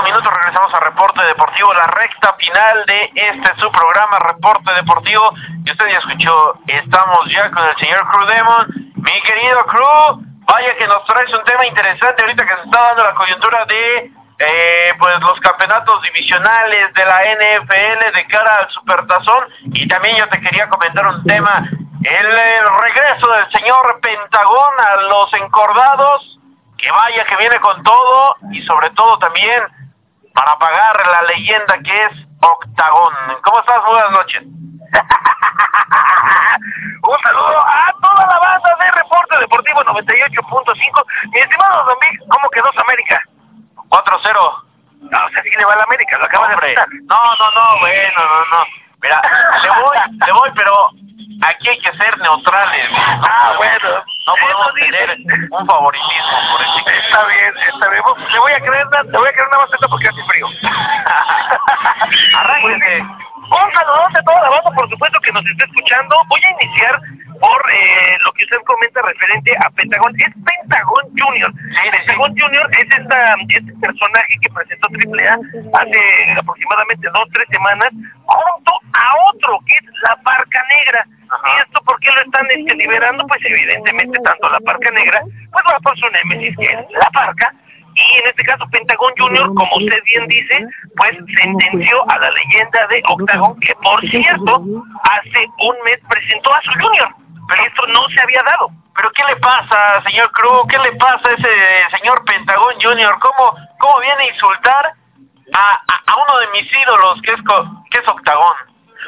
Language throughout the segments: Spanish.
minutos regresamos a Reporte Deportivo, la recta final de este su programa Reporte Deportivo. Y usted ya escuchó, estamos ya con el señor Crew Demon. Mi querido Crew, vaya que nos traes un tema interesante ahorita que se está dando la coyuntura de eh, pues los campeonatos divisionales de la NFL de cara al Supertazón. Y también yo te quería comentar un tema, el regreso del señor Pentagón a los encordados. Que vaya que viene con todo y sobre todo también para pagar la leyenda que es Octagón. ¿Cómo estás? Buenas noches. Un saludo a toda la banda de Reporte Deportivo 98.5. Mi estimado Don Vic, ¿cómo quedó América? 4-0. No, o sea, sí le va a la América, lo acaba de Hombre. apuntar. No, no, no, bueno, no, no. Mira, le voy, le voy, pero aquí hay que ser neutrales. No Ah, bueno. No podemos tener un favoritismo por el. Está bien, está bien. Le voy a creer, le voy a creer una maceta porque que nos está escuchando. Voy a iniciar por eh, lo que usted comenta referente a Pentagón. Es Pentagón Junior. sí. Pentagón Junior es esta, este personaje que presentó AAA hace aproximadamente dos, tres semanas, junto a otro, que es la Parca Negra. Ajá. ¿Y esto por qué lo están este, liberando? Pues evidentemente tanto la Parca Negra, pues va por su némesis, que es la Parca, y en este caso Pentagón Junior, como usted bien dice, pues sentenció a la leyenda de Octagon, que por cierto, hace un mes presentó a su Junior, pero esto no se había dado. Pero ¿qué le pasa, señor Cruz? ¿Qué le pasa a ese señor Pentagón Junior? ¿Cómo, cómo viene a insultar a, a, a uno de mis ídolos, que es, que es Octagón?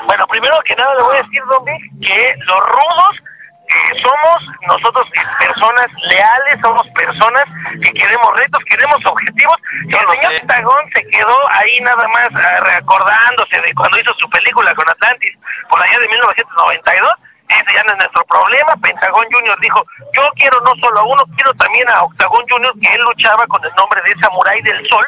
Bueno, primero que nada le voy a decir, Don Vic, que los rudos que somos nosotros eh, personas leales, somos personas que queremos retos, queremos objetivos. Yo el señor sé. Pentagón se quedó ahí nada más ah, recordándose de cuando hizo su película con Atlantis por allá de 1992. Ese ya no es nuestro problema. Pentagón Junior dijo, yo quiero no solo a uno, quiero también a Octagón Junior, que él luchaba con el nombre de Samurai del Sol.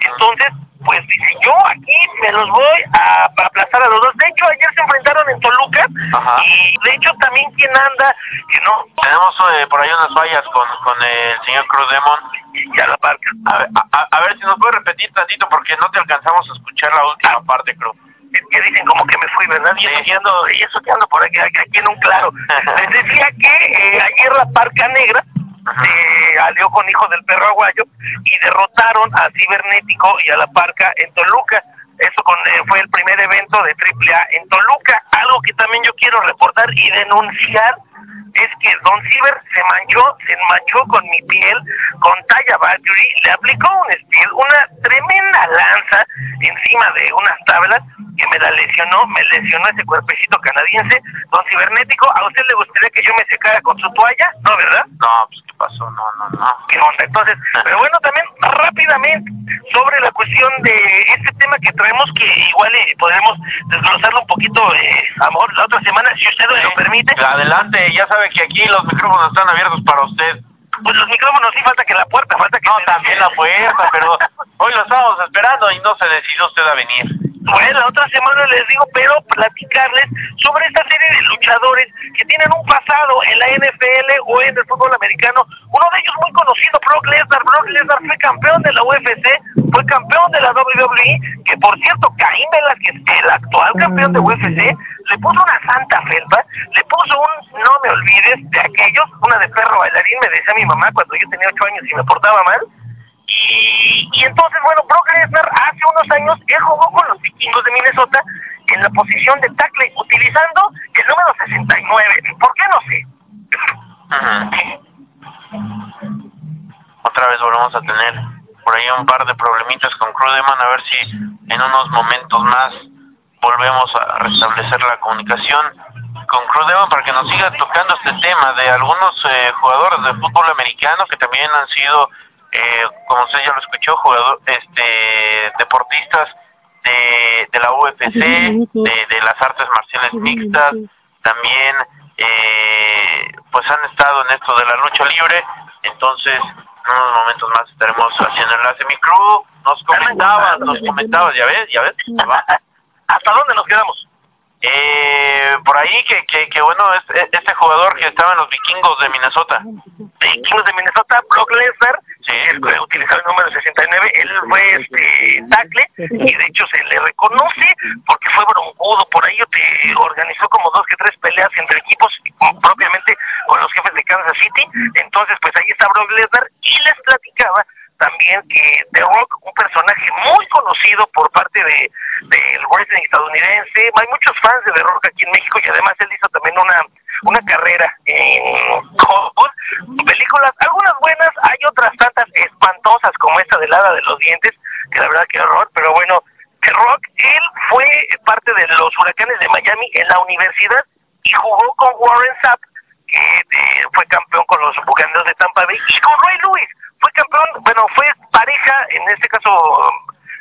Entonces, pues dice, yo aquí me los voy a, a aplastar a los dos. De hecho, ayer se enfrentaron en Toluca Ajá. y de hecho también quien anda, que no, Tenemos eh, por ahí unas fallas con, con el señor Cruz Demon. ya la parca. A ver, a, a- a ver si nos puede repetir tantito porque no te alcanzamos a escuchar la última parte, Cruz. Que dicen como que me fui, ¿verdad? Y eso que ando, y eso que ando por aquí, aquí en un claro. Les decía que eh, ayer la Parca Negra. Se alió con Hijos del Perro Aguayo y derrotaron a Cibernético y a la Parca en Toluca. Eso con, eh, fue el primer evento de AAA en Toluca. Algo que también yo quiero reportar y denunciar es que Don Ciber se manchó, se manchó con mi piel, con Talla Valkyrie, le aplicó un speed, una tremenda lanza encima de unas tablas que me la lesionó, me lesionó ese cuerpecito canadiense. Don Cibernético, ¿a usted le gustaría que yo me secara con su toalla? No, ¿verdad? No, pues ¿qué pasó? No, no, no. ¿Qué onda? Entonces, pero bueno, también rápidamente sobre la cuestión de este tema que traemos, que igual eh, podremos desglosarlo un poquito, eh, amor, la otra semana, si usted me lo permite. Adelante, ya sabe que aquí los micrófonos están abiertos para usted. Pues los micrófonos sí falta que la puerta, falta que... No, también la puerta, pero hoy lo estábamos esperando y no se decidió usted a venir. Bueno, la otra semana les digo, pero platicarles sobre esta serie de luchadores que tienen un pasado en la NFL o en el fútbol americano. Uno de ellos muy conocido, Brock Lesnar. Brock Lesnar fue campeón de la UFC, fue campeón de la WWE, que por cierto, Caín Velázquez, el actual campeón de UFC, le puso una santa felpa, le puso un no me olvides de aquellos, una de perro bailarín, me decía mi mamá cuando yo tenía ocho años y me portaba mal. Y, entonces, bueno, Brock Lesnar hace unos años, él jugó con los vikingos de Minnesota en la posición de tackle, utilizando el número 69. ¿Por qué no sé? Otra vez volvemos a tener por ahí un par de problemitas con Crudeman, a ver si en unos momentos más volvemos a restablecer la comunicación con Crudeman para que nos siga tocando este tema de algunos eh, jugadores de fútbol americano que también han sido, eh, como usted ya lo escuchó, jugador, este, deportistas de, de la UFC, de, de las artes marciales mixtas, también eh, pues han estado en esto de la lucha libre, entonces en unos momentos más estaremos haciendo enlace. Mi crew nos comentabas, nos comentabas, ya ves, ya ves. ¿Hasta dónde nos quedamos? Eh, por ahí que, que, que bueno, es, este jugador que estaba en los vikingos de Minnesota. Vikingos de Minnesota, Brock Lesnar, sí. él utilizaba el número 69, él fue este tackle y de hecho se le reconoce porque fue broncudo, por ahí te organizó como dos que tres peleas entre equipos propiamente los jefes de Kansas City, entonces pues ahí está Brock Lesnar y les platicaba también que The Rock, un personaje muy conocido por parte de del wrestling estadounidense, hay muchos fans de The Rock aquí en México y además él hizo también una una carrera en Hollywood, películas, algunas buenas, hay otras tantas espantosas como esta del Hada de los Dientes, que la verdad que horror, pero bueno, The Rock, él fue parte de los huracanes de Miami en la universidad y jugó con Warren Sapp, que eh, fue campeón con los Bucaneros de Tampa Bay, y con Ray Lewis, fue campeón, bueno, fue pareja, en este caso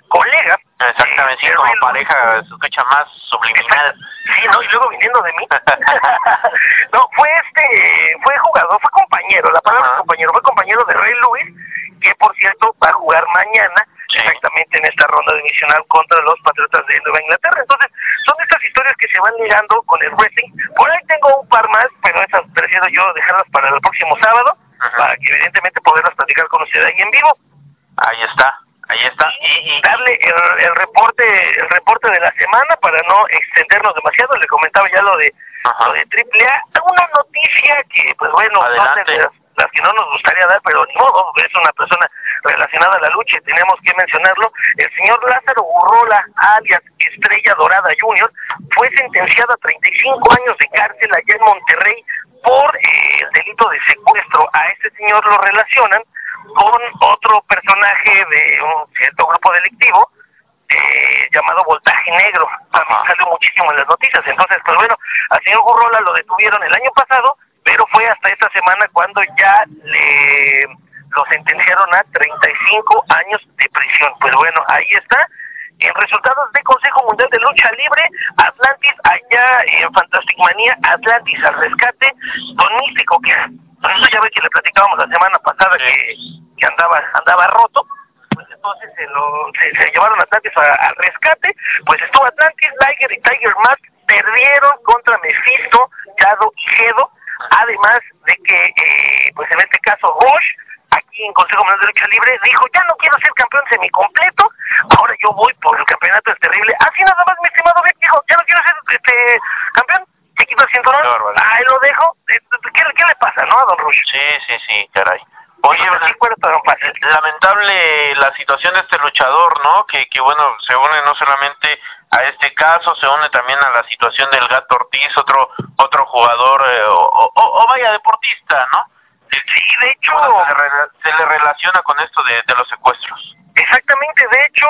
colega. Exactamente, sí, como pareja, se escucha más subliminal. Sí, no, y luego viniendo de mí. no, fue este, fue jugador, fue compañero, la palabra compañero, fue compañero de Ray Lewis, que por cierto va a jugar mañana en esta ronda divisional contra los Patriotas de Nueva Inglaterra. Entonces, son estas historias que se van ligando con el wrestling. Por ahí tengo un par más, pero esas prefiero yo dejarlas para el próximo sábado, para que evidentemente poderlas platicar con usted ahí en vivo. Ahí está. Ahí está. Y, darle el, el, reporte el reporte de la semana para no extendernos demasiado. Le comentaba ya lo de lo de AAA. Una noticia que, pues bueno, son las que no nos gustaría dar, pero ni modo, es una persona relacionada a la lucha y tenemos que mencionarlo. El señor Lázaro Urrola, alias Estrella Dorada Jr., fue sentenciado a 35 años de cárcel allá en Monterrey por eh, el delito de secuestro. A este señor lo relacionan con otro personaje de un cierto grupo delictivo eh, llamado Voltaje Negro. También salió muchísimo en las noticias. Entonces, pues bueno, al señor Urrola lo detuvieron el año pasado pero fue hasta esta semana cuando ya le lo sentenciaron a 35 años de prisión. Pues bueno, ahí está. En resultados de Consejo Mundial de Lucha Libre, Atlantis allá en Fantastic Manía, Atlantis al rescate, Don Místico, que eso ya ve que le platicábamos la semana pasada que, que andaba andaba roto, pues entonces se, lo, se, llevaron a Atlantis al rescate, pues estuvo Atlantis, Liger y Tiger Mask, perdieron contra Mephisto, Yado y Gedo, Además de que, eh, pues en este caso, Bosch, aquí en Consejo Mundial de Lucha Libre, dijo, ya no quiero ser campeón semicompleto, ahora yo voy por el campeonato es terrible. Así nada más, mi estimado Vic, dijo, ya no quiero ser este campeón, se quito el cinturón, ahí lo dejo. Eh, ¿Qué, ¿Qué, le pasa, no, a Don Rush? Sí, sí, sí, caray. Oye, lamentable la situación de este luchador, ¿no? Que, que bueno, se une no solamente a este caso, se une también a la situación del Gato Ortiz, otro otro jugador eh, o, o, vaya deportista, ¿no? Sí, de hecho... se, le relaciona con esto de, de los secuestros. Exactamente, de hecho,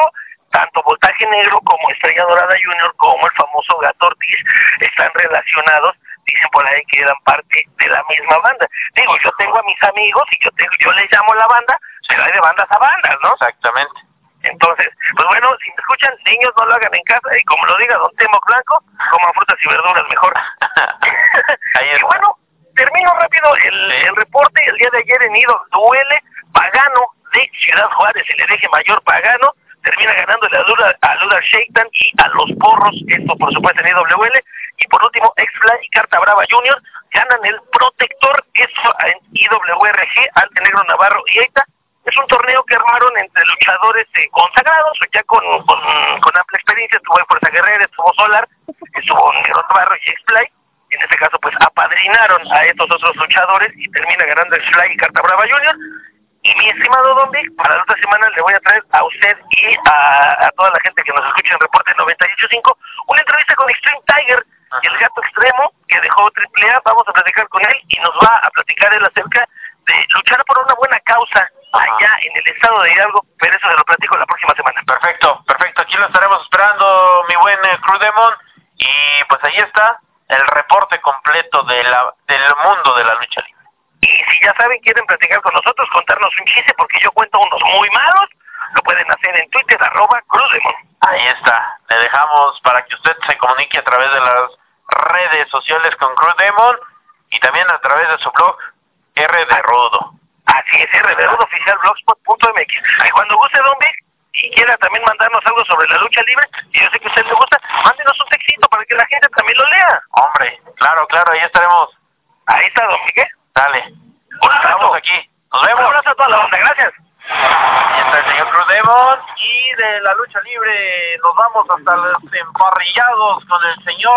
tanto Voltaje Negro como Estrella Dorada Junior como el famoso Gato Ortiz están relacionados dicen por ahí que eran parte de la misma banda. Digo, yo tengo a mis amigos y yo tengo, yo les llamo la banda, pero hay de bandas a bandas, ¿no? Exactamente. Entonces, pues bueno, si me escuchan, niños no lo hagan en casa y como lo diga Don Temo Blanco, coman frutas y verduras mejor. y bueno, termino rápido el, el reporte. El día de ayer en Ido duele Pagano de Ciudad Juárez, el hereje mayor Pagano, termina ganando a Luda, a Luda Shaitan y a los Porros, esto por supuesto en IWL, y por último X-Fly y Carta Brava Junior ganan el Protector, eso en IWRG, Alte Negro Navarro y Eita, es un torneo que armaron entre luchadores eh, consagrados, ya con, con, con, amplia experiencia, estuvo en Fuerza Guerrera, estuvo Solar, estuvo Negro Navarro y X-Fly, en este caso pues apadrinaron a estos otros luchadores y termina ganando X-Fly y Carta Brava Junior, y mi estimado Don Vic, para la otra semana le voy a traer a usted y a, toda la gente que nos escucha en Reporte 98.5 una entrevista con Extreme Tiger, el gato extremo que dejó AAA. Vamos a platicar con él y nos va a platicar él acerca de luchar por causa allá en el estado de Hidalgo, pero eso se lo platico la próxima semana. Perfecto, perfecto. Aquí lo estaremos esperando, mi buen eh, Cruz Demon. Y pues ahí está el reporte completo de la, del mundo de la lucha libre. Y si ya saben, quieren platicar con nosotros, contarnos un chiste, porque yo cuento unos muy malos, lo pueden hacer en Twitter, arroba Cruzemon. Ahí está. Le dejamos para que usted se comunique a través de las redes sociales con Cruz Demon y también a través de su blog R de Rudo. Así es, R de Rudo oficial blogspot.mx. Ahí cuando guste, Don Vic, y quiera también mandarnos algo sobre la lucha libre, y yo sé que a usted le gusta, mándenos un textito para que la gente también lo lea. Hombre, claro, claro, ahí estaremos. Ahí está, don Miguel. Dale. Un abrazo. Estamos aquí. Nos Un vemos. abrazo a toda la banda, gracias. Ahí está el señor Cruz Demon. Y de la lucha libre nos vamos hasta los emparrillados con el señor